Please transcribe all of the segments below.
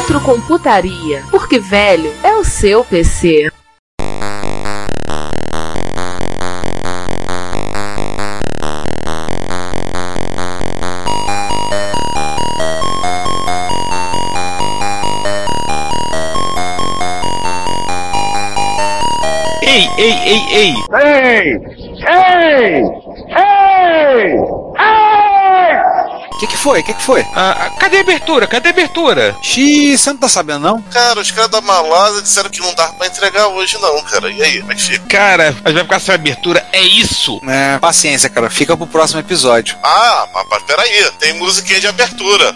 Retrocomputaria, porque velho é o seu PC. Ei, ei, ei, ei! Ei! Ei! Ei! Que, que foi? O que, que foi? Ah, ah, cadê a abertura? Cadê a abertura? Xiii, você não tá sabendo, não? Cara, os caras da Malasa disseram que não dava pra entregar hoje, não, cara. E aí, como é que fica? Cara, a gente vai ficar sem abertura. É isso? É, paciência, cara. Fica pro próximo episódio. Ah, mas, mas peraí, tem musiquinha de abertura.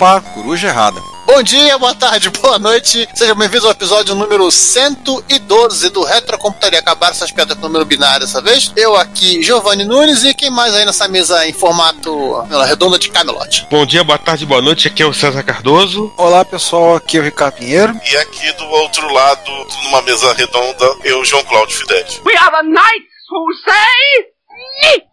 Opa, coruja errada. Bom dia, boa tarde, boa noite. Sejam bem-vindos ao episódio número 112 do Retrocomputaria. Acabaram essas piadas com número binário dessa vez. Eu aqui, Giovanni Nunes, e quem mais aí nessa mesa em formato redonda de Camelot? Bom dia, boa tarde, boa noite. Aqui é o César Cardoso. Olá, pessoal. Aqui é o Ricardo Pinheiro. E aqui do outro lado, numa mesa redonda, eu, João Cláudio Fidelis. We are the knights who say...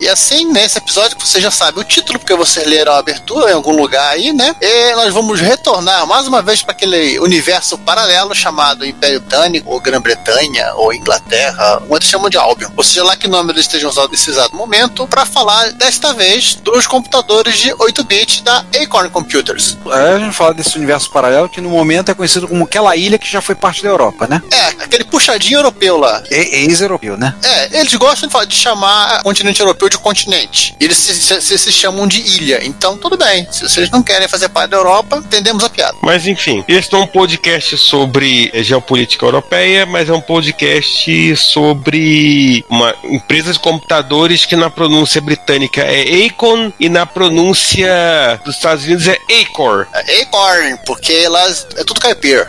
E assim, nesse episódio, você já sabe o título, porque vocês leram a abertura em algum lugar aí, né? E nós vamos retornar mais uma vez para aquele universo paralelo chamado Império Britânico, ou Grã-Bretanha, ou Inglaterra, outros chamam de Albion. Ou seja, lá que nome eles estejam usando nesse exato momento, para falar desta vez dos computadores de 8-bit da Acorn Computers. É, a gente fala desse universo paralelo que no momento é conhecido como aquela ilha que já foi parte da Europa, né? É, aquele puxadinho europeu lá. E- Ex-europeu, né? É, eles gostam de fa- de chamar o continente europeu de continente. Eles se, se- se chamam de ilha. Então, tudo bem. Se vocês não querem fazer parte da Europa, entendemos a piada. Mas enfim, esse não é um podcast sobre geopolítica europeia, mas é um podcast sobre uma empresa de computadores que na pronúncia britânica é Acon e na pronúncia dos Estados Unidos é Acor. É Acorn, porque lá é tudo caipira.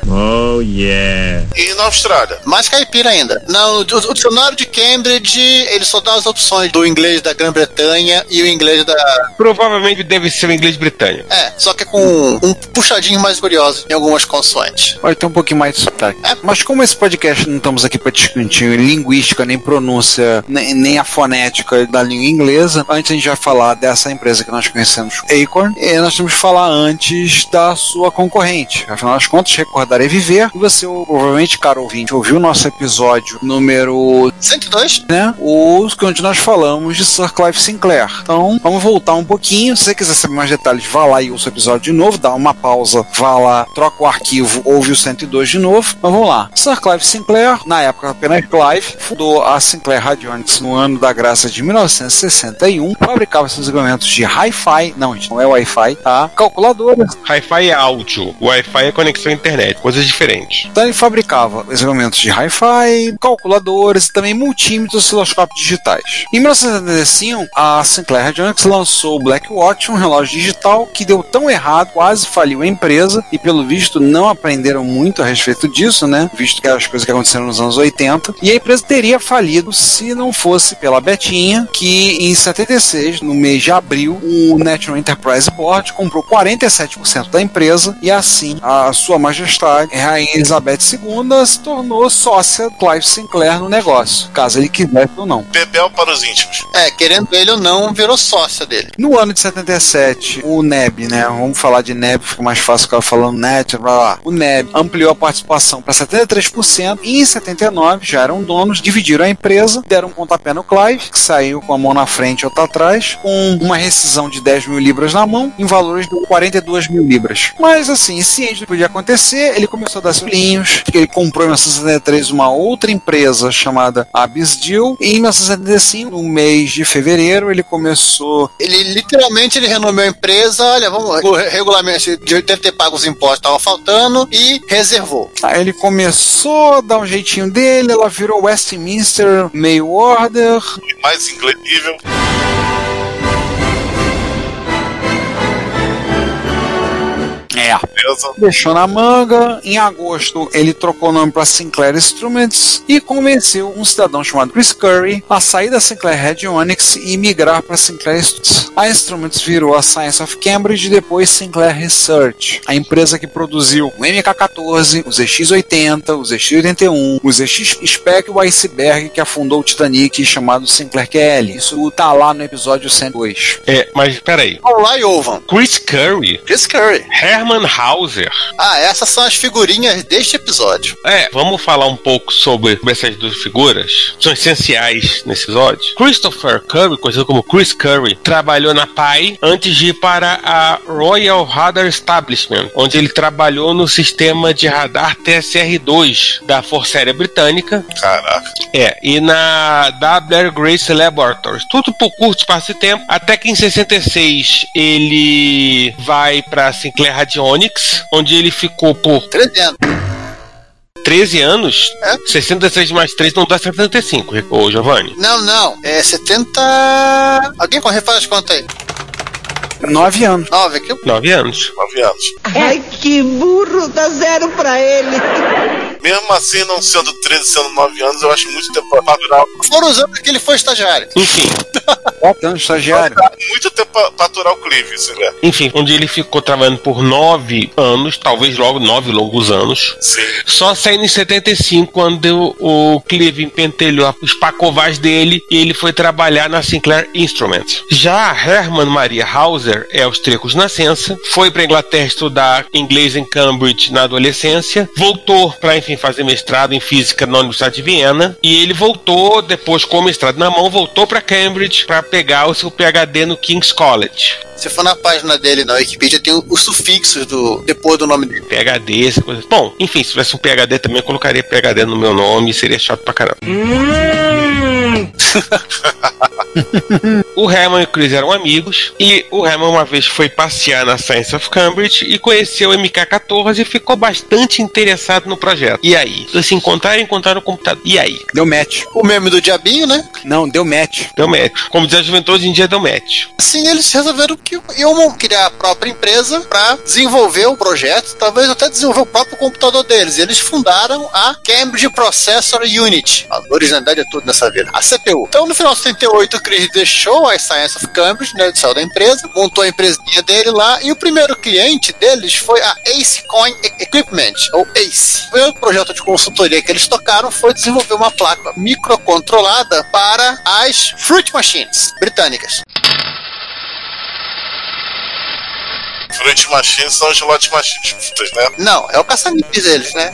E na Austrália? Mais caipira ainda. Não, o, o dicionário de Cambridge, ele só dá as opções do inglês da Grã-Bretanha e o inglês da. Provavelmente deve ser o inglês britânico. É, só que com um puxadinho mais curioso em algumas consoantes. Pode ter um pouquinho mais de sotaque. É. Mas como esse podcast não estamos aqui para discutir linguística, nem pronúncia, nem, nem a fonética da língua inglesa, antes a gente vai falar dessa empresa que nós conhecemos, Acorn, e nós temos que falar antes da sua concorrente. Afinal das contas, recordar é viver. E você, provavelmente, caro ouvinte, ouviu o nosso episódio número 102? né? Os que onde nós falamos de Sir Clive Sinclair. Então, vamos voltar um pouquinho. Se você quiser saber mais detalhes, vá lá e ouça o episódio de novo, dá uma pausa, vá lá, troca o arquivo, ouve o 102 de novo. Mas vamos lá. Sir Clive Sinclair, na época apenas Clive, fundou a Sinclair Radionics no ano da graça de 1961, fabricava seus equipamentos de Hi-Fi, não, gente, não é Wi-Fi, tá? Calculadoras. Hi-Fi é áudio, Wi-Fi é conexão à internet, coisas diferentes. Então ele fabricava equipamentos de Hi-Fi, calculadoras e também multímetros e osciloscópios digitais. Em 1975, a Sinclair Radionics lançou o Blackwatch, um relógio digital que deu tão errado, quase faliu a empresa e pelo visto não aprenderam muito a respeito disso, né? Visto que as coisas que aconteceram nos anos 80. E a empresa teria falido se não fosse pela Betinha, que em 76, no mês de abril, o National Enterprise Board comprou 47% da empresa e assim a sua majestade, Rainha Elizabeth II, se tornou sócia Clive Sinclair no negócio, caso ele quisesse ou não. Para os íntimos. É, querendo ele ou não, virou sócia dele. No ano de 77, o NEB, né? Vamos falar de NEB, fica mais fácil ficar falando NET, blá blá. O NEB ampliou a participação para 73% e em 79 já eram donos, dividiram a empresa, deram um pontapé no Clive, que saiu com a mão na frente e outra atrás, com uma rescisão de 10 mil libras na mão, em valores de 42 mil libras. Mas assim, ciente do que podia acontecer, ele começou a dar selinhos, ele comprou em 1973 uma outra empresa chamada Abyss Deal, e em 1975, no mês 23 de fevereiro, ele começou. Ele literalmente ele renomeou a empresa, olha, vamos, o regulamento de deve ter pago os impostos, estava faltando, e reservou. Aí ele começou a dar um jeitinho dele, ela virou Westminster Mail Order. Mais inglês É. Beleza. Deixou na manga. Em agosto, ele trocou o nome para Sinclair Instruments e convenceu um cidadão chamado Chris Curry a sair da Sinclair Radionics e migrar para Sinclair Instruments. A Instruments virou a Science of Cambridge e depois Sinclair Research, a empresa que produziu o MK14, o ZX80, o ZX81, o ZX Spec e o Iceberg que afundou o Titanic chamado Sinclair QL. Isso tá lá no episódio 102. É, mas peraí. Vamos lá, Yovan. Chris Curry, Chris Curry. Herman Hauser. Ah, essas são as figurinhas deste episódio. É, vamos falar um pouco sobre essas duas figuras. São essenciais nesse episódio. Christopher Curry, conhecido como Chris Curry, trabalhou na PAI antes de ir para a Royal Radar Establishment, onde ele trabalhou no sistema de radar TSR-2 da Força Aérea Britânica. Caraca. É, e na W. Grace Laboratories. Tudo por curto espaço de tempo, até que em 66 ele vai para Sinclair Radionics, onde ele ficou por 13 anos. 13 anos. É. 66 mais 3 não dá 75, ô Giovanni. Não, não. É 70. Alguém corre faz as contas aí. Nove anos. 9 aqui. 9 anos. 9 anos. Ai, que burro, dá zero pra ele. Mesmo assim, não sendo 13, sendo 9 anos, eu acho muito tempo pra faturar. Foram os anos que ele foi estagiário. Enfim, anos, estagiário. Muito tempo pra faturar o Clive, se né? enfim, onde ele ficou trabalhando por 9 anos, talvez logo 9 longos anos. Sim. Só saindo em 75, quando o Clive pentelhou os pacovais dele e ele foi trabalhar na Sinclair Instruments. Já a Herman Maria Hauser é austríaco de nascença, foi para Inglaterra estudar inglês em Cambridge na adolescência, voltou para enfim fazer mestrado em física na Universidade de Viena e ele voltou depois com o mestrado na mão, voltou para Cambridge para pegar o seu PhD no King's College. Se for na página dele na Wikipedia, tem os sufixos do depois do nome dele. PhD, essa coisa. Bom, enfim, se tivesse um PhD também, eu colocaria PhD no meu nome, seria chato pra caramba. o Herman e o Chris eram amigos, e o Herman uma vez foi passear na Science of Cambridge e conheceu o MK14 e ficou bastante interessado no projeto. E aí? Eles se encontraram e encontraram o computador. E aí? Deu match. O meme do diabinho, né? Não, deu match. Deu match. Como diz a juventude, hoje em dia deu match. Assim eles resolveram que iam criar a própria empresa para desenvolver o projeto, talvez até desenvolver o próprio computador deles. E eles fundaram a Cambridge Processor Unit. A originalidade é tudo nessa vida. A CPU. Então, no final de 78, o Chris deixou a Science of Cambridge, né, saiu da empresa, montou a empresinha dele lá, e o primeiro cliente deles foi a Ace Coin Equipment, ou ACE. O primeiro projeto de consultoria que eles tocaram foi desenvolver uma placa microcontrolada para as Fruit Machines britânicas. Fruit Machines são os Lot Machines, né? Não, é o caça-níqueis deles, né?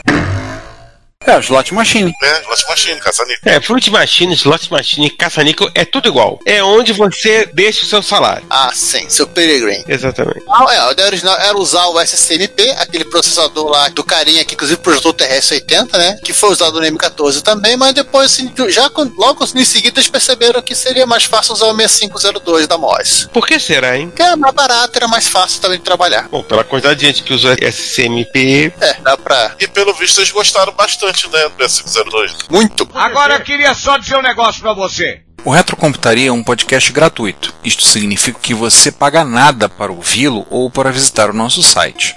É, slot machine. né? Lot Machine, caça-níquel. É, Fruit Machine, Slot Machine, caça-níquel, é tudo igual. É onde você deixa o seu salário. Ah, sim, seu Peregrine. Exatamente. Ah, é, a ideia original era usar o SCMP, aquele processador lá do carinha que inclusive projetou o TRS-80, né? Que foi usado no M14 também, mas depois, assim, já logo em seguida eles perceberam que seria mais fácil usar o 6502 da MOS. Por que será, hein? Que era mais barato, era mais fácil também de trabalhar. Bom, pela quantidade de gente que usa SCMP, É, dá pra. E pelo visto eles gostaram bastante, né? Do S502. Muito. Agora eu queria só dizer um negócio pra você. O Retrocomputaria é um podcast gratuito. Isto significa que você paga nada para ouvi-lo ou para visitar o nosso site.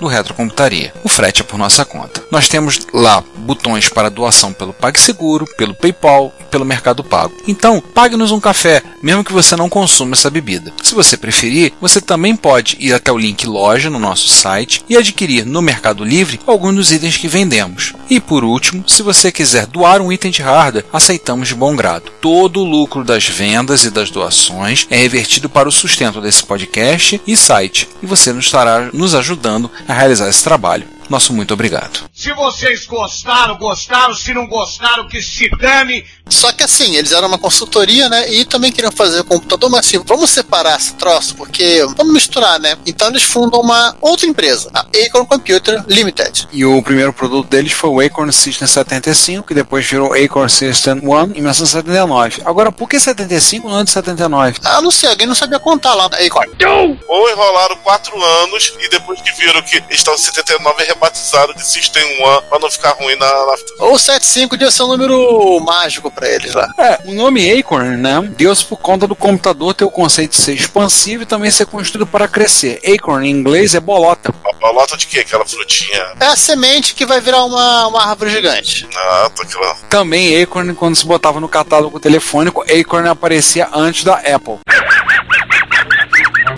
do Retrocomputaria. O frete é por nossa conta. Nós temos lá botões para doação pelo PagSeguro, pelo PayPal e pelo Mercado Pago. Então, pague-nos um café, mesmo que você não consuma essa bebida. Se você preferir, você também pode ir até o link loja no nosso site e adquirir no Mercado Livre alguns dos itens que vendemos. E por último, se você quiser doar um item de hardware, aceitamos de bom grado. Todo o lucro das vendas e das doações é revertido para o sustento desse podcast e site, e você nos estará nos ajudando a realizar esse trabalho. Nosso muito obrigado. Se vocês gostaram, gostaram. Se não gostaram, que se dane. Só que assim, eles eram uma consultoria, né? E também queriam fazer o computador, mas assim, vamos separar esse troço, porque vamos misturar, né? Então eles fundam uma outra empresa, a Acorn Computer Limited. E o primeiro produto deles foi o Acorn System 75, que depois virou Acorn System 1 em 1979. Agora, por que 75 não é de 79? Ah, não sei, alguém não sabia contar lá na Acorn. Ou enrolaram quatro anos e depois que viram que em 79 rebatizaram de System 1 pra não ficar ruim na. na... Ou 75 devia ser um número mágico pra eles lá. É, o nome Acorn, né? Deu-se por conta do computador ter o conceito de ser expansivo e também ser construído para crescer. Acorn em inglês é bolota. A bolota de quê? Aquela frutinha. É a semente que vai virar uma, uma árvore gigante. Ah, tá aquela. Também Acorn, quando se botava no catálogo telefônico, Acorn aparecia antes da Apple.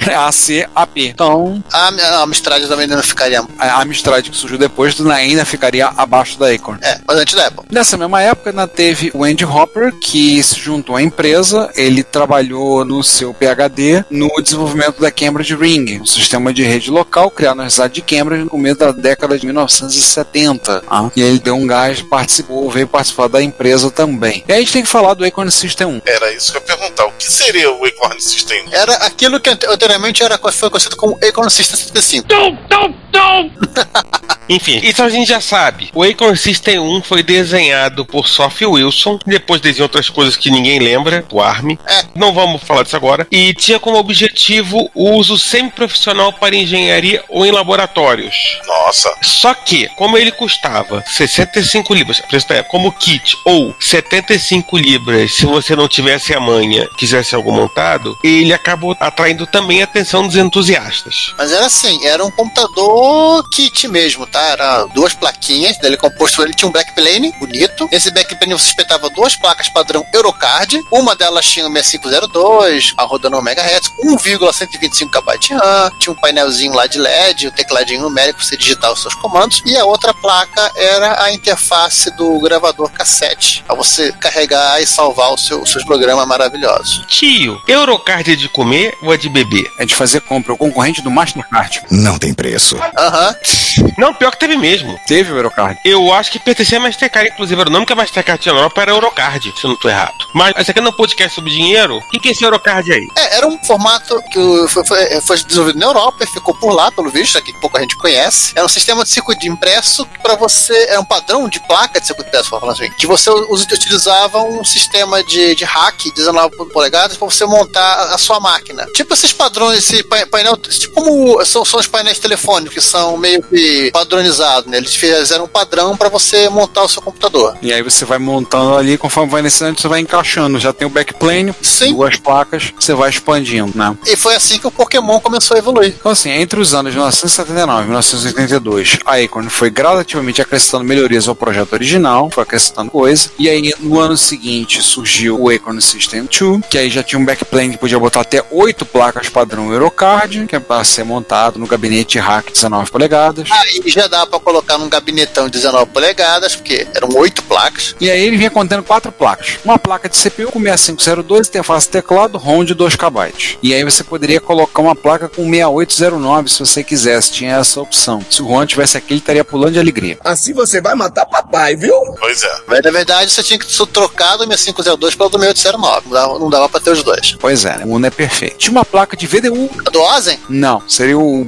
É A-C-A-P. Então, A, a Amstrad também não ficaria. a Amstrad que surgiu depois ainda ficaria abaixo da Acorn. É, mas antes da Apple. Nessa mesma época, ainda teve o Andy Hopper, que se juntou à empresa. Ele trabalhou no seu PhD no desenvolvimento da Cambridge Ring, um sistema de rede local criado na cidade de Cambridge no começo da década de 1970. Ah, E ele deu um gás, participou, veio participar da empresa também. E aí a gente tem que falar do Acorn System 1. Era isso que eu ia perguntar. O que seria o Acorn System 1? Era aquilo que ante- anteriormente era, foi conhecido como Acorn System 75. Enfim, isso a gente já sabe. O Acorn System 1 foi desenhado por Sophie Wilson, depois desenhou outras coisas que ninguém lembra, o ARM. É. Não vamos falar disso agora. E tinha como objetivo o uso semi-profissional para engenharia ou em laboratórios. Nossa. Só que, como ele custava 65 libras, como kit, ou 75 libras se você não tivesse a manha, quisesse algo montado, ele acabou atraindo também a atenção dos entusiastas. Mas era assim, era um computador kit mesmo, tá? Era duas plaquinhas, dele composto, ele tinha um backplane bonito. Nesse backplane você espetava duas placas padrão Eurocard. Uma delas tinha o 6502, a rodando 1 MHz, 1,125 KB de RAM. Tinha um painelzinho lá de LED, o tecladinho numérico pra você digitar os seus comandos. E a outra placa era a interface do gravador cassete, pra você carregar e salvar o seu- os seus programas maravilhosos. Tio, Eurocard é de comer ou é de beber? É de fazer compra, o concorrente do Mastercard. Não tem preço. Aham. Não, pior que teve mesmo. Teve o Eurocard. Eu acho que pertencia a Mastercard, inclusive era o nome que a Mastercard tinha na Europa era Eurocard, se eu não tô errado. Mas esse aqui não é um podcast sobre dinheiro. O que, que é esse Eurocard aí? É, era um formato que foi, foi- foi desenvolvido na Europa e ficou por lá, pelo visto, aqui que pouca gente conhece. Era um sistema de circuito impresso para você. Era um padrão de placa de circuito impresso, vamos falar assim, que você utilizava um sistema de, de hack 19 polegadas para você montar a sua máquina. Tipo esses padrões, esse pa- painel, tipo como são, são os painéis telefônicos que são meio que padronizados, né? Eles fizeram um padrão para você montar o seu computador. E aí você vai montando ali, conforme vai necessário, você vai encaixando. Já tem o backplane, Sim. duas placas, você vai expandindo, né? E foi assim que o Pokémon começou a evoluir. Então, assim, entre os anos 1979 e 1982, a Acorn foi gradativamente acrescentando melhorias ao projeto original, foi acrescentando coisa. E aí, no ano seguinte, surgiu o Acorn System 2, que aí já tinha um backplane que podia botar até oito placas padrão Eurocard, que é para ser montado no gabinete rack 19 polegadas. Aí já dá para colocar num gabinetão de 19 polegadas, porque eram oito placas. E aí ele vinha contendo quatro placas. Uma placa de CPU com 6502, interface teclado, ROM de 2 KB. E aí você poderia colocar uma placa com 6809 se você quisesse, tinha essa opção. Se o ROM tivesse aqui, ele estaria pulando de alegria. Assim você vai matar papai, viu? Pois é. Mas na verdade você tinha que ser trocado o 6502 pelo do 6809. Não dava, não dava pra ter os dois. Pois é, né? o Uno é perfeito. Tinha uma placa de VDU. A do Ozen? Não, seria o,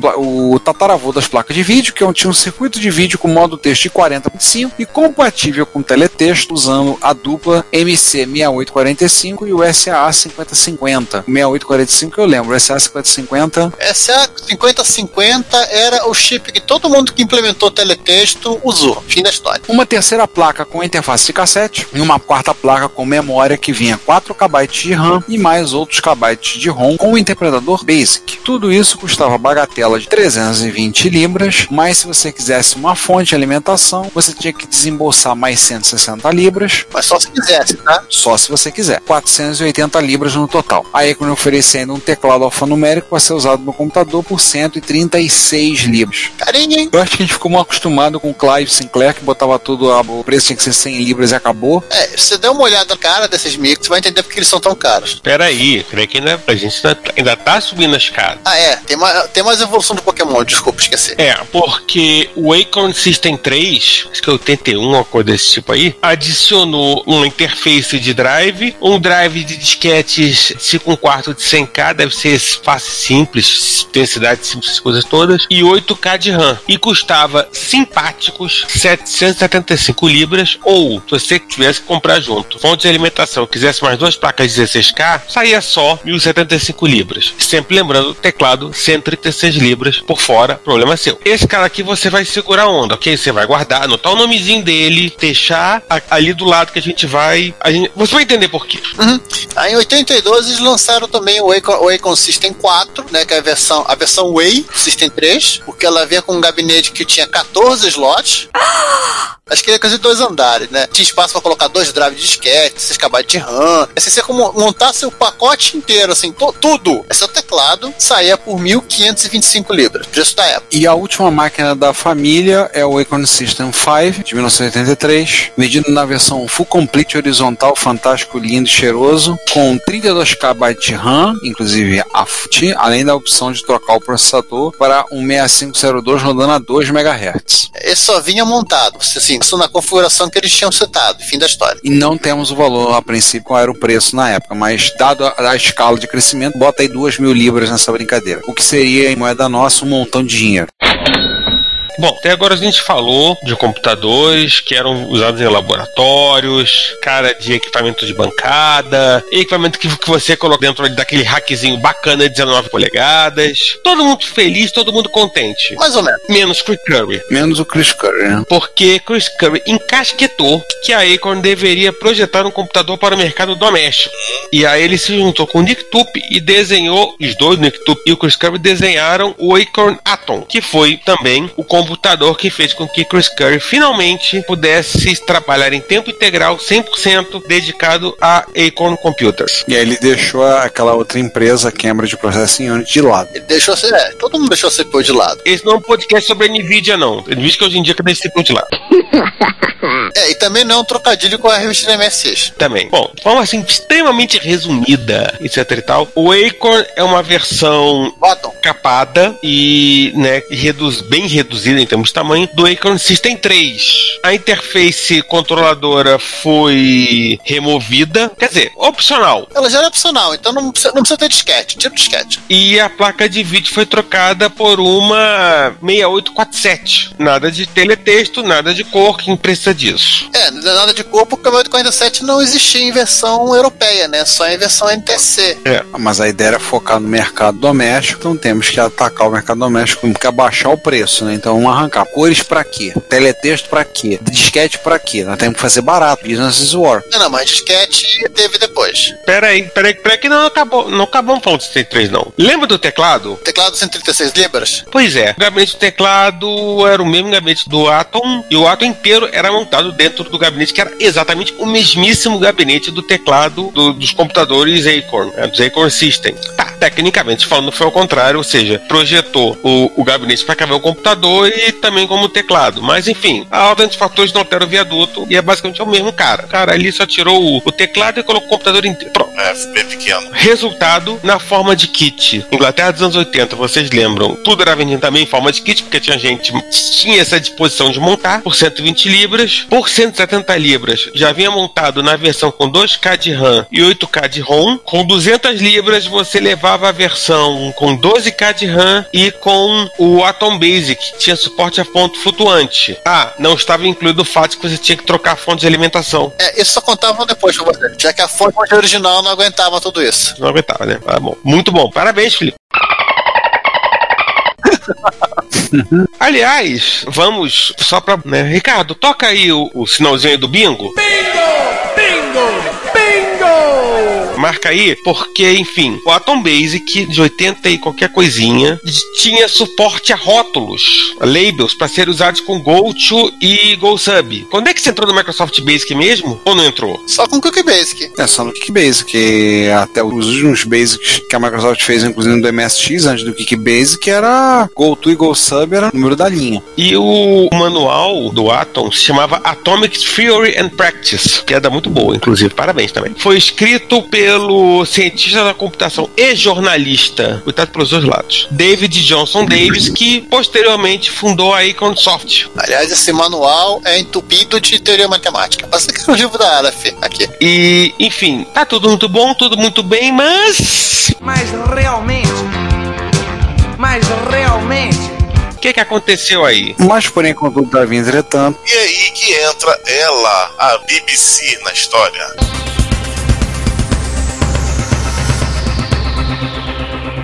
o tataravô das placas de vídeo, que tinha um circuito de vídeo com modo texto de 40.5 e compatível com teletexto usando a dupla MC6845 e o SAA5050. O 6845 eu lembro, o SAA5050 Essa 5050 era o chip que todo mundo que implementou teletexto usou. Fim da história. uma terceira placa com interface de cassete e uma quarta placa com memória que vinha 4 KB de RAM e mais outros KB de ROM com o interpretador computador Basic. Tudo isso custava bagatela de 320 libras, mas se você quisesse uma fonte de alimentação, você tinha que desembolsar mais 160 libras. Mas só se quisesse, tá? Só se você quiser. 480 libras no total. A Acorn oferecia ainda um teclado alfanumérico para ser usado no computador por 136 libras. Carinho, hein? Eu acho que a gente ficou mal acostumado com o Clive Sinclair, que botava tudo, a- o preço tinha que ser 100 libras e acabou. É, se você der uma olhada na cara desses micros, você vai entender porque eles são tão caros. Peraí, peraí que ainda, a gente ainda, tá- ainda tá subindo a escada. Ah, é. Tem mais, tem mais evolução do Pokémon, desculpa, esqueci. É, porque o Acorn System 3, acho que é 81, uma coisa desse tipo aí, adicionou uma interface de drive, um drive de disquetes 5 um quarto de 100k, deve ser fácil e simples, densidade simples, coisas todas, e 8k de RAM. E custava simpáticos 775 libras, ou se você tivesse que comprar junto, fonte de alimentação, quisesse mais duas placas de 16k, saía só 1075 libras. Sempre lembrando, teclado 136 libras por fora, problema seu. Esse cara aqui você vai segurar a onda, ok? Você vai guardar, anotar o nomezinho dele, deixar a- ali do lado que a gente vai. a gente- você vai entender por quê. Uhum. Aí em 82 eles lançaram também o Acon System 4, né, que é a versão, a versão Way System 3, porque ela vinha com um gabinete que tinha 14 slots. Acho que ele ia fazer dois andares, né? Tinha espaço pra colocar dois drives de disquete, 6 KB de RAM. Assim, você como montar seu pacote inteiro, assim, to- tudo. Esse é teclado, saía por 1.525 libras, preço da época. E a última máquina da família é o Acorn System 5, de 1983, vendido na versão Full Complete horizontal, fantástico, lindo e cheiroso, com 32 KB de RAM, inclusive AFT, além da opção de trocar o processador para um 6502 rodando a 2 MHz. Esse só vinha montado, assim, isso na configuração que eles tinham citado, fim da história. E não temos o valor a princípio, qual era o preço na época, mas dado a, a escala de crescimento, bota aí 2 mil libras nessa brincadeira. O que seria, em moeda nossa, um montão de dinheiro. Bom, até agora a gente falou de computadores que eram usados em laboratórios, cara de equipamento de bancada, equipamento que, que você coloca dentro daquele hackzinho bacana de 19 polegadas. Todo mundo feliz, todo mundo contente. Mais ou menos. Menos Chris Curry. Menos o Chris Curry, né? Porque Chris Curry encasquetou que a Acorn deveria projetar um computador para o mercado doméstico. E aí ele se juntou com o Nick Tup e desenhou, os dois, Nick Tup e o Chris Curry, desenharam o Acorn Atom, que foi também o computador que fez com que Chris Curry finalmente pudesse trabalhar em tempo integral, 100% dedicado a Acorn Computers. E aí ele deixou aquela outra empresa, Cambridge Processing Unit, de lado. Ele deixou ser, é, todo mundo deixou ser CPU de lado. Esse não é um podcast sobre a Nvidia, não. Nvidia que hoje em dia cada esse tipo de lado. É, e também não é um trocadilho com a revista da MSX. Também. Bom, de forma assim, extremamente resumida, etc e tal, o Acorn é uma versão Bottom. capada e, né, reduz, bem reduzida em termos de tamanho do Acorn System 3. A interface controladora foi removida, quer dizer, opcional. Ela já era opcional, então não precisa, não precisa ter disquete, tira o disquete. E a placa de vídeo foi trocada por uma 6847. Nada de teletexto, nada de cor, quem precisa disso. É, não nada de cor, porque o 847 não existia em versão europeia, né? Só em versão NTC. É. Mas a ideia era focar no mercado doméstico, então temos que atacar o mercado doméstico, temos que abaixar o preço, né? Então vamos arrancar. Cores pra quê? Teletexto pra quê? Disquete pra quê? Nós temos que fazer barato. Business is war. Não, não, mas disquete teve depois. Peraí, peraí, peraí, que não acabou, não acabamos falando de 63, não. Lembra do teclado? Teclado 136 libras? Pois é, o gabinete do teclado era o mesmo gabinete do Atom, e o Atom inteiro era montado dentro do gabinete, que era exatamente o mesmíssimo gabinete do teclado do- dos computadores Acorn, né, dos Acorn System. Tá, tecnicamente falando foi ao contrário, ou seja, projetou o, o gabinete para caber o computador e também como teclado. Mas enfim, a ordem dos fatores não altera o viaduto e é basicamente o mesmo cara. Cara ali só tirou o, o teclado e colocou o computador inteiro. Pronto. É, bem pequeno. Resultado na forma de kit. Inglaterra dos anos 80, vocês lembram? Tudo era vendido também em forma de kit, porque tinha gente tinha essa disposição de montar por 120 libras. Por 170 libras, já vinha montado na versão com 2K de RAM e 8K de ROM. Com 200 libras, você levava a versão com 12K de RAM e com o Atom Basic, que tinha suporte a ponto flutuante. Ah, não estava incluído o fato de que você tinha que trocar a fonte de alimentação. É, isso só contavam depois já que a fonte original não aguentava tudo isso. Não aguentava, né? Tá bom. Muito bom. Parabéns, Felipe. Aliás, vamos só pra. Né? Ricardo, toca aí o, o sinalzinho aí do! Bingo! Bingo! Marca aí, porque, enfim, o Atom Basic de 80 e qualquer coisinha tinha suporte a rótulos, a labels, para serem usados com GoTo e GoSub. Quando é que você entrou no Microsoft Basic mesmo? Ou não entrou? Só com o Quick Basic. É só no Kick Basic. Até os últimos Basics que a Microsoft fez, inclusive no MSX, antes do Kick Basic, era GoTo e GoSub, era o número da linha. E o manual do Atom se chamava Atomic Theory and Practice, que é da muito boa, inclusive. Parabéns também. Foi escrito pelo cientista da computação e jornalista, cuidado pelos dois lados, David Johnson Davis, que posteriormente fundou a Iconsoft. Aliás, esse manual é entupido de teoria matemática. Você quer o livro da Aleph aqui. E, enfim, tá tudo muito bom, tudo muito bem, mas. Mas realmente. Mas realmente. O que, que aconteceu aí? Mas, porém, contudo, Davi, entretanto, E aí que entra ela, a BBC, na história.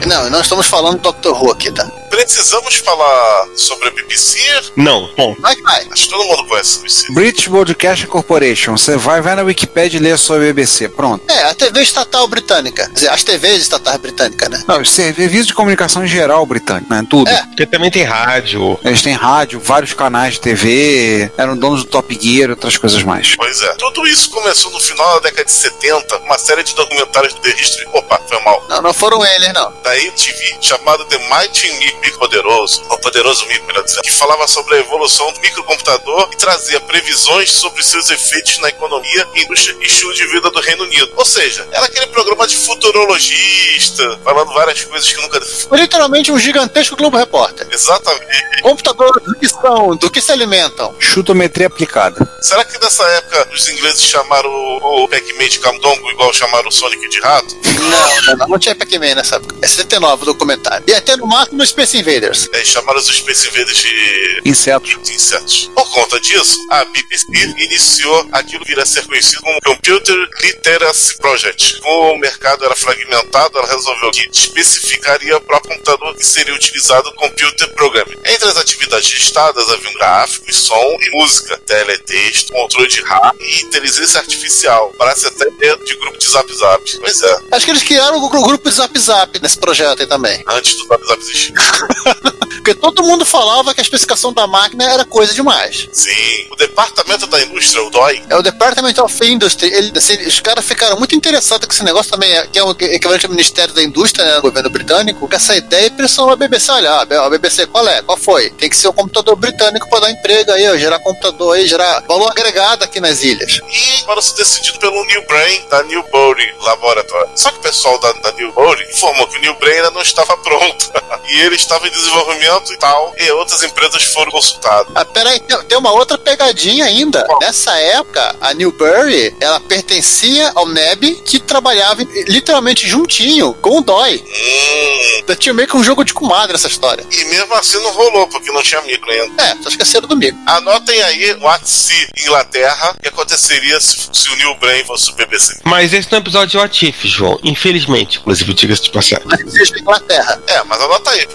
Não, não estamos falando do Dr. Who aqui, tá? Precisamos falar sobre a BBC? Não, bom. Vai que vai. Acho que todo mundo conhece a BBC. British Broadcasting Corporation. Você vai, vai na Wikipedia e lê sobre a BBC. Pronto. É, a TV estatal britânica. Quer dizer, as TVs estatais britânicas, né? Não, serviço de comunicação em geral britânico, né? Tudo. É. Porque também tem rádio. Eles têm rádio, vários canais de TV, eram donos do Top Gear e outras coisas mais. Pois é. Tudo isso começou no final da década de 70, uma série de documentários do The History. Opa, foi mal. Não, não foram eles, não. Da MTV, chamado The Mighty Mico Poderoso, ou Poderoso Mico, melhor dizendo, que falava sobre a evolução do microcomputador e trazia previsões sobre seus efeitos na economia, indústria e estilo de vida do Reino Unido. Ou seja, era aquele programa de futurologista, falando várias coisas que nunca. Foi literalmente um gigantesco Globo Repórter. Exatamente. Computadores do que são, do que se alimentam. Chutometria aplicada. Será que nessa época os ingleses chamaram o, o Pac-Man de camundongo igual chamaram o Sonic de rato? Não, não, não, não tinha Pac-Man nessa época. É 79 o documentário. E até no máximo Space Invaders. É, chamaram os Space Invaders de Insetos. de insetos. Por conta disso, a BBC iniciou aquilo que iria ser conhecido como Computer Literacy Project. Como o mercado era fragmentado, ela resolveu que especificaria para o computador que seria utilizado Computer Programming. Entre as atividades listadas haviam gráficos, som e música, teletexto, controle de rádio e inteligência artificial. Parece até dentro de grupo de Zap Zap. Pois é, Acho que eles criaram o gru- grupo Zap Zap nesse projeto aí também. antes do Zap existir. Porque todo mundo falava que a especificação da máquina era coisa demais. Sim, o departamento da indústria, o DOI, É o Department of Industry. Ele, assim, os caras ficaram muito interessados com esse negócio também, é- que é o equivalente ao Ministério da Indústria, né, do governo britânico, com essa ideia e pressionou a BBC. Olha, a BBC, qual é? Qual foi? Tem que ser um computador britânico para dar emprego aí, ó, gerar computador aí, gerar valor agregado aqui nas ilhas. e para ser decidido pelo New Brain da Newbury Laboratory. Só que o pessoal da, da Newbury informou que o New Brain ainda não estava pronto. e ele estava em desenvolvimento e tal, e outras empresas foram consultadas. Ah, peraí, tem, tem uma outra pegadinha ainda. Qual? Nessa época, a Newbury, ela pertencia ao NEB, que trabalhava literalmente juntinho com o DOI. Hum, Tinha meio que um jogo de comadre essa história. e mesmo assim não rolou, porque não tinha micro ainda. É, só esqueceram do mico. Anotem aí o ATSI Inglaterra, o que aconteceria se, se o New Brain fosse o BBC. Mas esse não é um episódio de What If, João. Infelizmente, inclusive, diga-se de passagem. Seja Inglaterra. É, mas anota aí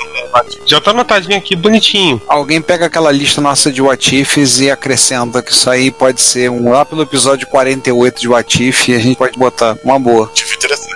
Já tá anotadinho aqui, bonitinho. Alguém pega aquela lista nossa de What Ifs e acrescenta que isso aí pode ser um lá pelo episódio 48 de What If e a gente pode botar uma boa.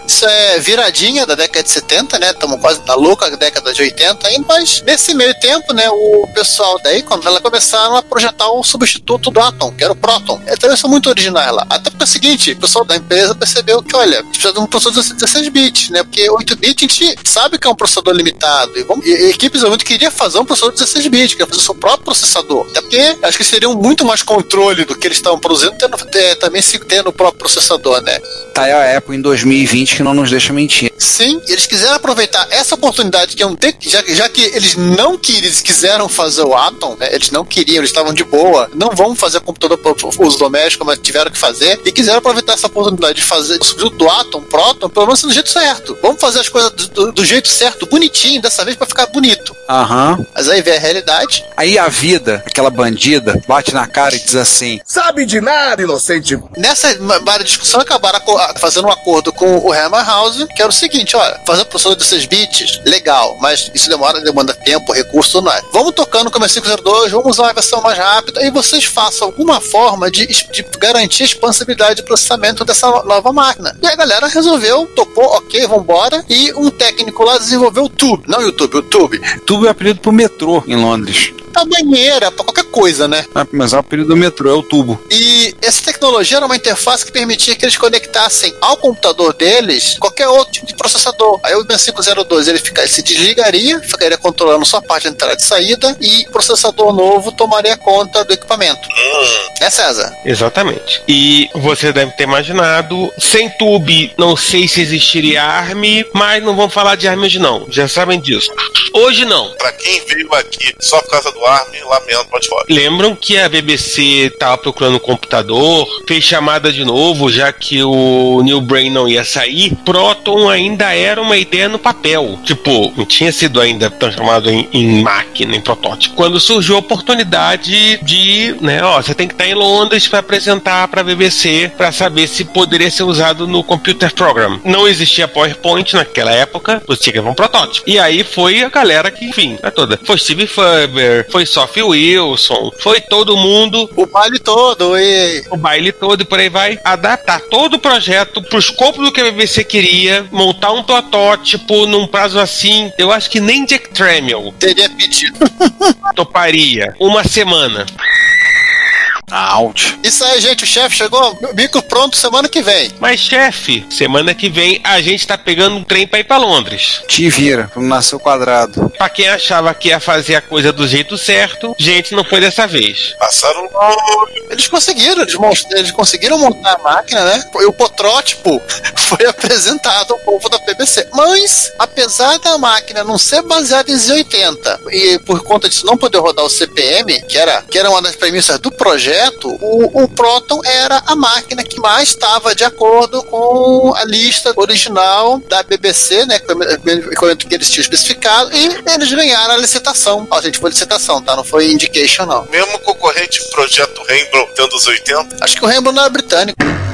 Isso é viradinha da década de 70, né? Estamos quase na louca década de 80 ainda, mas nesse meio tempo, né, o pessoal daí, quando ela começaram a projetar o substituto do Atom, que era o Proton. Então eles são muito originais lá. Até porque é o seguinte, o pessoal da empresa percebeu que, olha, precisa de um processador de 16 bits, né? Porque 8 bits a gente sabe que é um processador limitado. E, vamos, e a equipe de desenvolvimento queria fazer um processador de 16 bits, queria fazer o seu próprio processador. Até porque acho que seria um muito mais controle do que eles estavam produzindo, tendo, é, também se tendo o próprio processador, né? Tá aí a Apple em 2020 que não nos deixa mentir. Sim, e eles quiseram aproveitar essa oportunidade que é um já, já que eles não queriam, eles quiseram fazer o Atom, né, eles não queriam, eles estavam de boa, não vão fazer computador para uso doméstico, mas tiveram que fazer, e quiseram aproveitar essa oportunidade de fazer o substituto do Atom, Proton, pelo menos do jeito certo. Vamos fazer as coisas do, do- jeito certo, bonitinho, dessa vez pra ficar bonito. Aham. Mas aí vem a realidade. Aí a vida, aquela bandida, bate na cara e diz assim: Sabe de nada, inocente. Nessa várias discussão acabaram a- fazendo um acordo com o Hammerhouse, que era o seguinte, olha, fazer a produção desses beats, legal, mas isso demora, demanda tempo, recurso, tudo mais. Vamos tocando como é 502, vamos usar uma versão mais rápida e vocês façam alguma forma de, de garantir a expansibilidade de processamento dessa no- nova máquina. E a galera resolveu, topou, ok, vambora, e um técnico lá desenvolveu o Tube, não o YouTube, o Tube. Tubo é apelido pro metrô em Londres. Pra banheira, pra qualquer coisa, né? Ah, Mas é o apelido do metrô, é o tubo. E essa tecnologia era uma interface que permitia que eles conectassem ao computador deles qualquer outro tipo de processador. Aí o 6502 ele, fica, ele se desligaria, ficaria controlando só a parte de entrada e saída, e o processador novo tomaria conta do equipamento. É César. Exatamente. E você deve ter imaginado, sem tube, não sei se existiria ARM, mas não vamos falar de ARM hoje não. Já sabem disso. Hoje não. Pra quem veio aqui só por causa do ARM, lamento, pode fora. Lembram que a BBC estava procurando um computador, fez chamada de novo, já que o New Brain não ia sair. Proton ainda era uma ideia no papel. Tipo, não tinha sido ainda transformado em, em máquina, em protótipo. Quando surgiu a oportunidade de, né, ó, você tem que estar em Londres para apresentar para a BBC para saber se poderia ser usado no Computer Program. Não existia PowerPoint naquela época, você tinha que um protótipo. E aí foi a galera que, enfim, a toda. Foi Steve Faber, foi Sophie Wilson, foi todo mundo. O baile todo e. O baile todo e por aí vai. Adaptar todo o projeto pro escopo do que a BBC queria, montar um protótipo num prazo assim. Eu acho que nem Jack Tramiel Teria pedido. toparia. Uma semana. Out. Isso aí, gente, o chefe chegou, bico pronto semana que vem. Mas, chefe, semana que vem a gente tá pegando um trem pra ir pra Londres. Te vira, não nasceu quadrado. Pra quem achava que ia fazer a coisa do jeito certo, gente, não foi dessa vez. Passaram. Eles conseguiram, eles, eles conseguiram montar a máquina, né? E o protótipo foi apresentado ao povo da BBC. Mas, apesar da máquina não ser baseada em Z80 e por conta disso não poder rodar o CPM, que era, que era uma das premissas do projeto, o, o Proton era a máquina que mais estava de acordo com a lista original da BBC, né? Enquanto que eles tinham especificado, e eles ganharam a licitação. Ó, gente, foi licitação, tá? Não foi indication, não. Mesmo concorrente projeto Rainbow tendo os 80, Acho que o Rainbow não é britânico.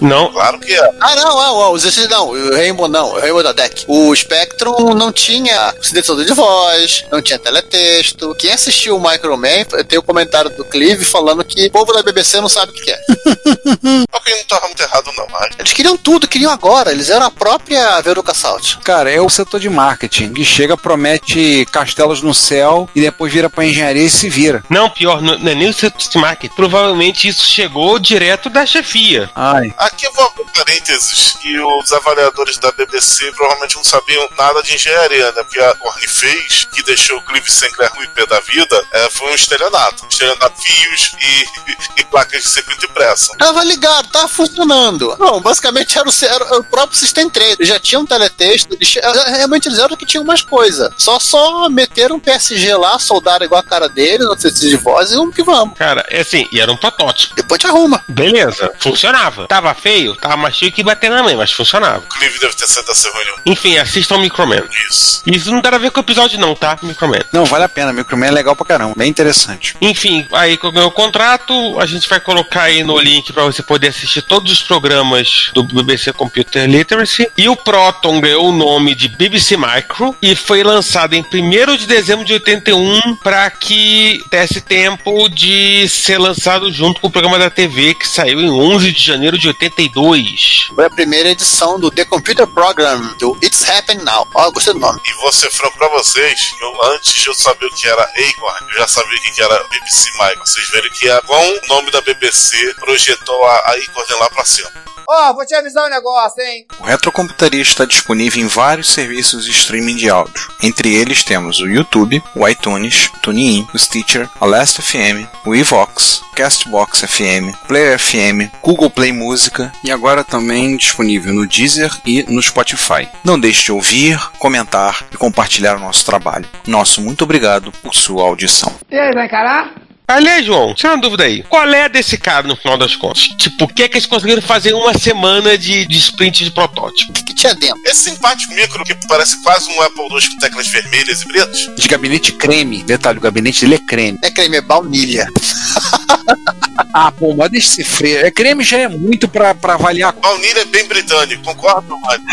Não, claro que é. Ah, não, ah, os esses não, o Rainbow não, o Rainbow da Deck. O Spectrum não tinha sintetizador de voz, não tinha teletexto. Quem assistiu o Microman tem o comentário do Clive falando que o povo da BBC não sabe o que que é. Alguém não tava muito errado, não, mas. Eles queriam tudo, queriam agora, eles eram a própria Veruca Salt. Cara, é o setor de marketing que chega, promete castelos no céu e depois vira pra engenharia e se vira. não, pior, não, não é nem o setor de marketing. Provavelmente isso chegou direto da chefia. Ai. Aqui eu vou abrir um parênteses que os avaliadores da BBC provavelmente não sabiam nada de engenharia, né? Porque a Corny fez, que deixou o Clive Sinclair no IP da vida, é, foi um estelionato. Estelionato fios e, e placas de circuito impresso. Tava ligado, tava funcionando. Não, basicamente era o, era o próprio System 3. Eles já tinham teletexto, eles, realmente eles eram que tinham mais coisa. Só só meteram um PSG lá, soldaram igual a cara deles, não sei se de voz, e vamos que vamos. Cara, é assim, e era um protótipo. Depois te arruma. Beleza, funcionava. Tava feio, tava mais feio que bater na mãe, mas funcionava. O Clive deve ter saído dessa reunião. Enfim, assistam Microman. Isso. Isso não tem nada a ver com o episódio, não, tá? Microman. Não, vale a pena. Microman é legal pra caramba. Bem interessante. Enfim, aí com o meu contrato, a gente vai colocar aí no link pra você poder assistir todos os programas do BBC Computer Literacy. E o Proton ganhou o nome de BBC Micro e foi lançado em 1 de dezembro de 81 para que desse tempo de ser lançado junto com o programa da TV que saiu em 11 de janeiro de 82. Foi a primeira edição do The Computer Program, do It's Happening Now. Ó, gostei do nome. E vou ser franco pra vocês, eu, antes de eu saber o que era Acorn, eu já sabia o que era BBC Micro. Vocês verem que a, com o nome da BBC projetou a, a Acorn lá pra cima. Ó, vou te avisar um negócio, hein? O Retrocomputaria está disponível em vários serviços de streaming de áudio. Entre eles temos o YouTube, o iTunes, o TuneIn, o Stitcher, a Last FM, o Evox, Castbox FM, Player FM, Google Play Música e agora também disponível no Deezer e no Spotify. Não deixe de ouvir, comentar e compartilhar o nosso trabalho. Nosso muito obrigado por sua audição. E aí, vai encarar? Aliás, João, tira uma dúvida aí. Qual é desse cara no final das contas? Tipo, o que é que eles conseguiram fazer em uma semana de, de sprint de protótipo? O que, que tinha dentro? Esse simpático micro que parece quase um Apple II com teclas vermelhas e pretas. De gabinete creme. Detalhe, o gabinete dele é creme. É creme, é baunilha. Ah, pô, mas deixa ser freio. É creme já é muito pra, pra avaliar. Baunilha é bem britânico, concordo, mano?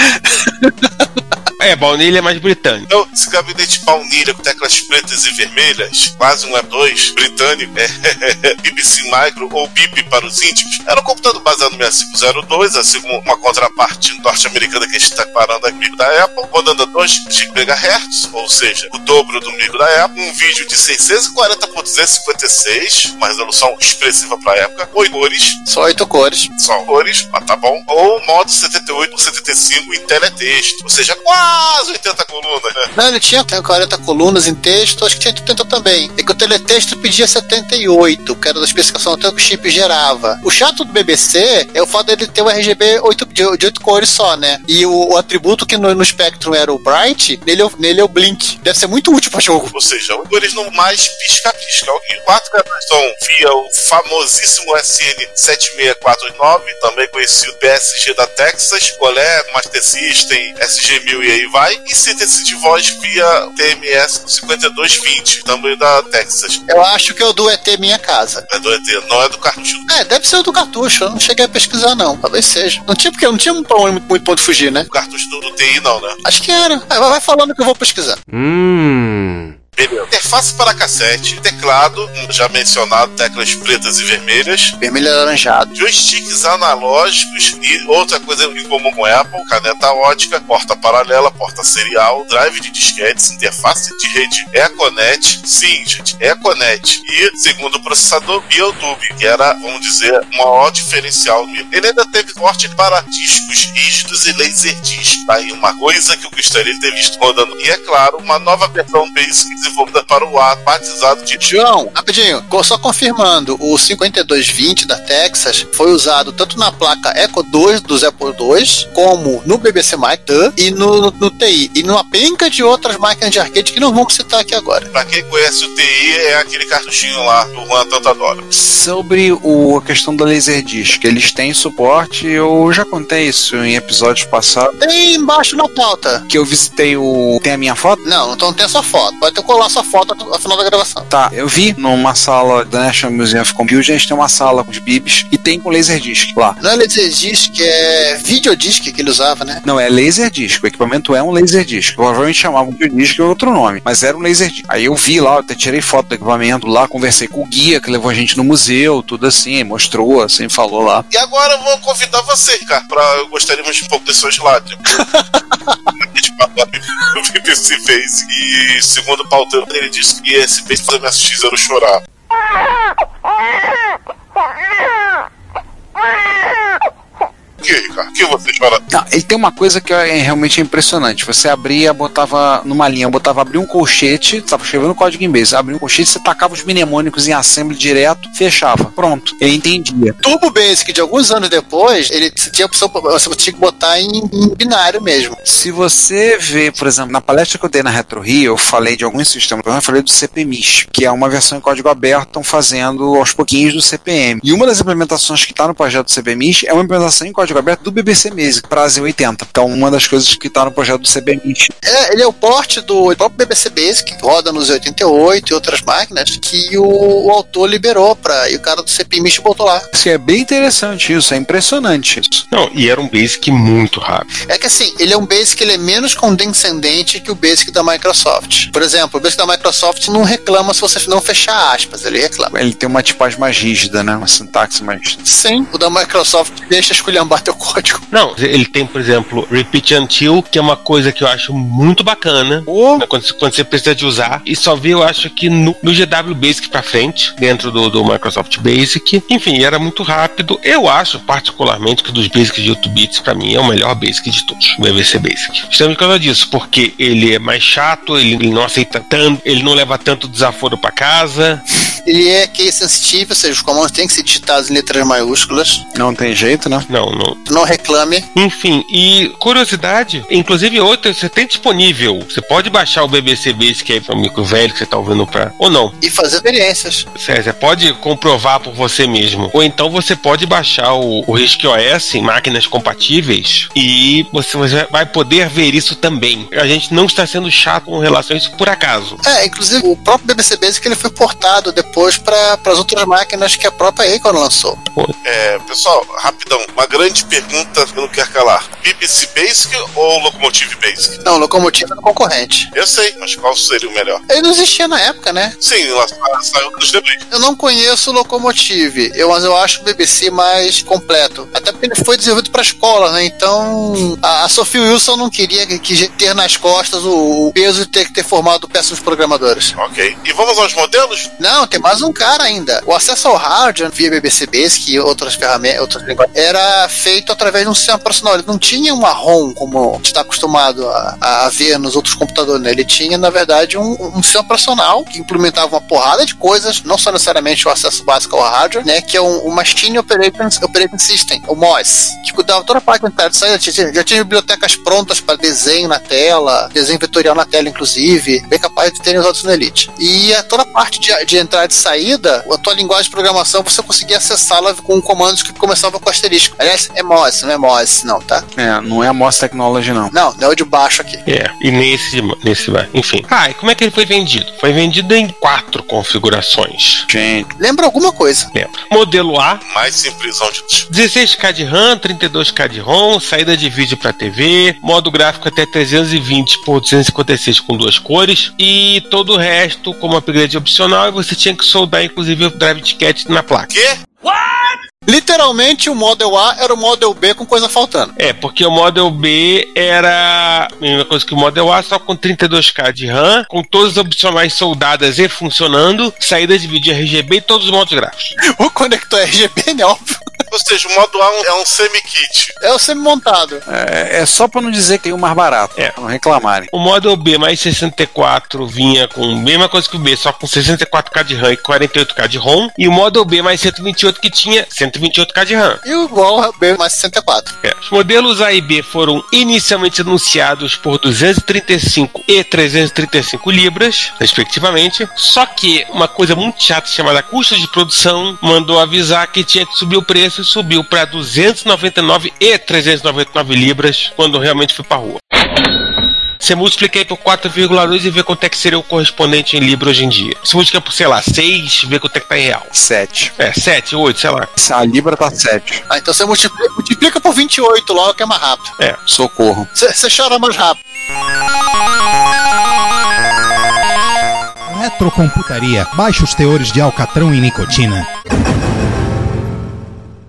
É, baunilha é mais britânico. Então, esse gabinete baunilha com teclas pretas e vermelhas, quase um E2 britânico, é BBC Micro ou BIP para os íntimos, era um computador baseado no 6502, assim como uma contraparte norte-americana que a gente está parando aqui da Apple, rodando a 2 GHz, ou seja, o dobro do micro da Apple, um vídeo de 640 por 256, uma resolução expressiva para a época, 8 cores, Só oito cores. só cores, mas tá bom, ou modo 78 por 75 em teletexto, ou seja, quase 80 colunas, né? Não, ele tinha 40 colunas em texto, acho que tinha 80 também. É que o teletexto pedia 78, que era da especificação até que o chip gerava. O chato do BBC é o fato dele ter o RGB 8, de, de 8 cores só, né? E o, o atributo que no, no Spectrum era o Bright, nele, é o- nele é o Blink. Deve ser muito útil pra jogo. Ou seja, cores não mais pisca-pisca. O quatro canais são via o famosíssimo SN7649, também conhecido PSG da Texas, Colé, Master System, SG1000 e aí vai, e síntese de voz via TMS 5220, também da Texas. Eu acho que é o do ET Minha Casa. É do ET, não é do cartucho. É, deve ser o do cartucho, eu não cheguei a pesquisar não. Talvez seja. Não tinha porque não tinha muito, muito, muito ponto de fugir, né? O cartucho do, do TI não, né? Acho que era. Vai, vai falando que eu vou pesquisar. Hum. Beleza. Interface para cassete, teclado, já mencionado, teclas pretas e vermelhas, Vermelho e alaranjado. joysticks analógicos e outra coisa em comum com Apple, caneta ótica, porta paralela, porta serial, drive de disquetes, interface de rede Econet, sim, gente, Econet, e segundo o processador BioTube, que era, vamos dizer, um maior diferencial do Ele ainda teve porte para discos rígidos e laserdisc, tá aí uma coisa que eu gostaria de ter visto rodando. E é claro, uma nova versão Basic desenvolvida para o ar, batizado de João, rapidinho, só confirmando, o 5220 da Texas foi usado tanto na placa Echo 2 dos Apple II, como no BBC Micro e no, no, no TI, e numa penca de outras máquinas de arcade que não vamos citar aqui agora. Pra quem conhece o TI, é aquele cartuchinho lá que o Juan tanto adora. Sobre o, a questão da Laserdisc, eles têm suporte, eu já contei isso em episódios passados, Tem embaixo na pauta. que eu visitei o... tem a minha foto? Não, então tem a sua foto. Pode ter colar sua foto no final da gravação. Tá, eu vi numa sala da National Museum of Computing, a gente tem uma sala com os bibs e tem com Laserdisc lá. Não é Laserdisc, é videodisc que ele usava, né? Não, é Laserdisc, o equipamento é um Laserdisc. Provavelmente chamavam de disc ou outro nome, mas era um Laserdisc. Aí eu vi lá, eu até tirei foto do equipamento lá, conversei com o guia que levou a gente no museu, tudo assim, mostrou, assim, falou lá. E agora eu vou convidar você, cara, pra gostaríamos de um pouco desse seu slide. BBC fez e segundo o pauteiro ele disse que esse fez fazer minhas eu chorar. O que, Ricardo? Que você chora? Não, ele tem uma coisa que é realmente impressionante. Você abria, botava numa linha, botava abrir um colchete, tava escrevendo código em base, abria um colchete, você tacava os mnemônicos em assembly direto, fechava. Pronto. Ele entendia. Turbo Basic, de alguns anos depois, ele tinha a opção, você tinha que botar em, em binário mesmo. Se você vê, por exemplo, na palestra que eu dei na Retro Rio, eu falei de alguns sistemas, eu falei do CPMIS, que é uma versão em código aberto, estão fazendo aos pouquinhos do CPM. E uma das implementações que está no projeto do CPMIS é uma implementação em código aberto do BBC Basic para a Z80. Então, uma das coisas que está no projeto do CPMIS. É, ele é o porte do próprio BBC Basic, que roda nos 88 e outras máquinas, que o, o autor liberou pra, e o cara do CPMIS botou lá. Isso é bem interessante isso, é impressionante isso. Não, e era um basic muito rápido. É que assim, ele é um Basic ele é menos condescendente que o Basic da Microsoft. Por exemplo, o Basic da Microsoft não reclama se você não fechar aspas, ele reclama. Ele tem uma tipagem mais rígida, né? Uma sintaxe mais. Sim, o da Microsoft deixa esculhambar teu código. Não, ele tem, por exemplo, Repeat Until, que é uma coisa que eu acho muito bacana Oh. né, quando, você- quando você precisa de usar. E só vi, eu acho que no, no GW Basic pra frente, dentro do, do Microsoft Basic. Enfim, era muito rápido. Eu acho, particularmente, que dos Basics de 8 bits, pra mim, é o melhor Basic de todos, o EVC Basic. Justamente por causa disso, porque ele é mais chato, ele, ele não aceita tanto, ele não leva tanto desaforo pra casa. Ele é case sensitive, ou seja, os comandos têm que ser digitados em letras maiúsculas. Não tem jeito, né? Não, não. Não reclame. Enfim, e curiosidade, inclusive outra você tem disponível. Você pode baixar o BBC Basic aí para o amigo velho que você tá ouvindo pra. Ou não. E fazer experiências. Você você pode comprovar por você mesmo. Ou então você pode baixar o, o RISC OS em máquinas compatíveis e você, você vai poder ver isso também. A gente não está sendo chato com relação a isso por acaso. É, inclusive o próprio BBC Basic ele foi portado depois para as outras máquinas que a própria Acorn lançou. É, pessoal, rapidão, uma grande pergunta que eu não quero calar. BBC Basic ou Locomotive Basic? Não, Locomotive é concorrente. Eu sei, mas qual seria o melhor? Ele não existia na época, né? Sim, lá sa- saiu dos debris. Eu não conheço o Locomotive, eu, mas eu acho o BBC mais completo. Até porque ele foi desenvolvido para escola, né? Então a, a Sophie Wilson não queria que, que ter nas costas o, o peso de ter que ter formado péssimos programadores. Ok. E vamos aos modelos? Não, tem mais um cara ainda. O acesso ao hardware via BBC Basic e outras ferramentas, outras linguagens, era feito através de um sistema operacional. Ele não tinha uma ROM como a gente está acostumado a, a ver nos outros computadores. Né? Ele tinha, na verdade, um, um sistema operacional que implementava uma porrada de coisas, não só necessariamente o acesso básico ao hardware, né? Que é um, o Machine Operating, Operating System, o MOS, que cuidava toda a parte entrada e saída. Já tinha, já bibliotecas prontas para desenho na tela, desenho vetorial na tela, inclusive, bem capaz de terem usado isso no Elite. E a toda a parte de, de entrada e saída, a tua linguagem de programação, você conseguia acessá-la com comandos que começavam com asterisco. Aliás, MOS, não é MOS, não, tá? É, não é a Moss Technology, não. Não, não é o de baixo aqui. É, e nesse, nesse, enfim. Ah, e como é que ele foi vendido? Foi vendido em quatro configurações. Gente, Lembra alguma coisa? Lembra? Modelo A, Mais simplesão de 16K de RAM, 32K de ROM, saída de vídeo para TV, modo gráfico até 320 por 256 com duas cores e todo o resto como upgrade opcional e você tinha que soldar inclusive o drive ticket na placa. quê? Literalmente, o Model A era o Model B com coisa faltando. É, porque o Model B era a mesma coisa que o Model A, só com 32K de RAM, com todas as opcionais soldadas e funcionando, saída de vídeo RGB e todos os modos gráficos. O conector RGB, né? Óbvio. Ou seja, o modo A é um semi-kit. É o semi-montado. é, é só pra não dizer que tem o mais barato. É. Pra não reclamarem. O Model B mais 64 vinha com a mesma coisa que o B, só com 64K de RAM e 48K de ROM. E o Model B mais 128 que tinha 128K de RAM. E o igual ao B mais 64. É. Os modelos A e B foram inicialmente anunciados por 235 e 335 libras, respectivamente. Só que uma coisa muito chata chamada custo de produção mandou avisar que tinha que subir o preço e subiu para 299 e 399 libras quando realmente foi para rua. Você multiplica aí por 4,2 e vê quanto é que seria o correspondente em Libra hoje em dia. Se multiplica por, sei lá, 6, vê quanto é que tá em real. 7. É, 7, 8, sei lá. A Libra tá 7. Ah, então você multiplica, multiplica por 28 logo que é mais rápido. É. Socorro. Você você chora mais rápido. Retrocomputaria. Baixos teores de alcatrão e nicotina.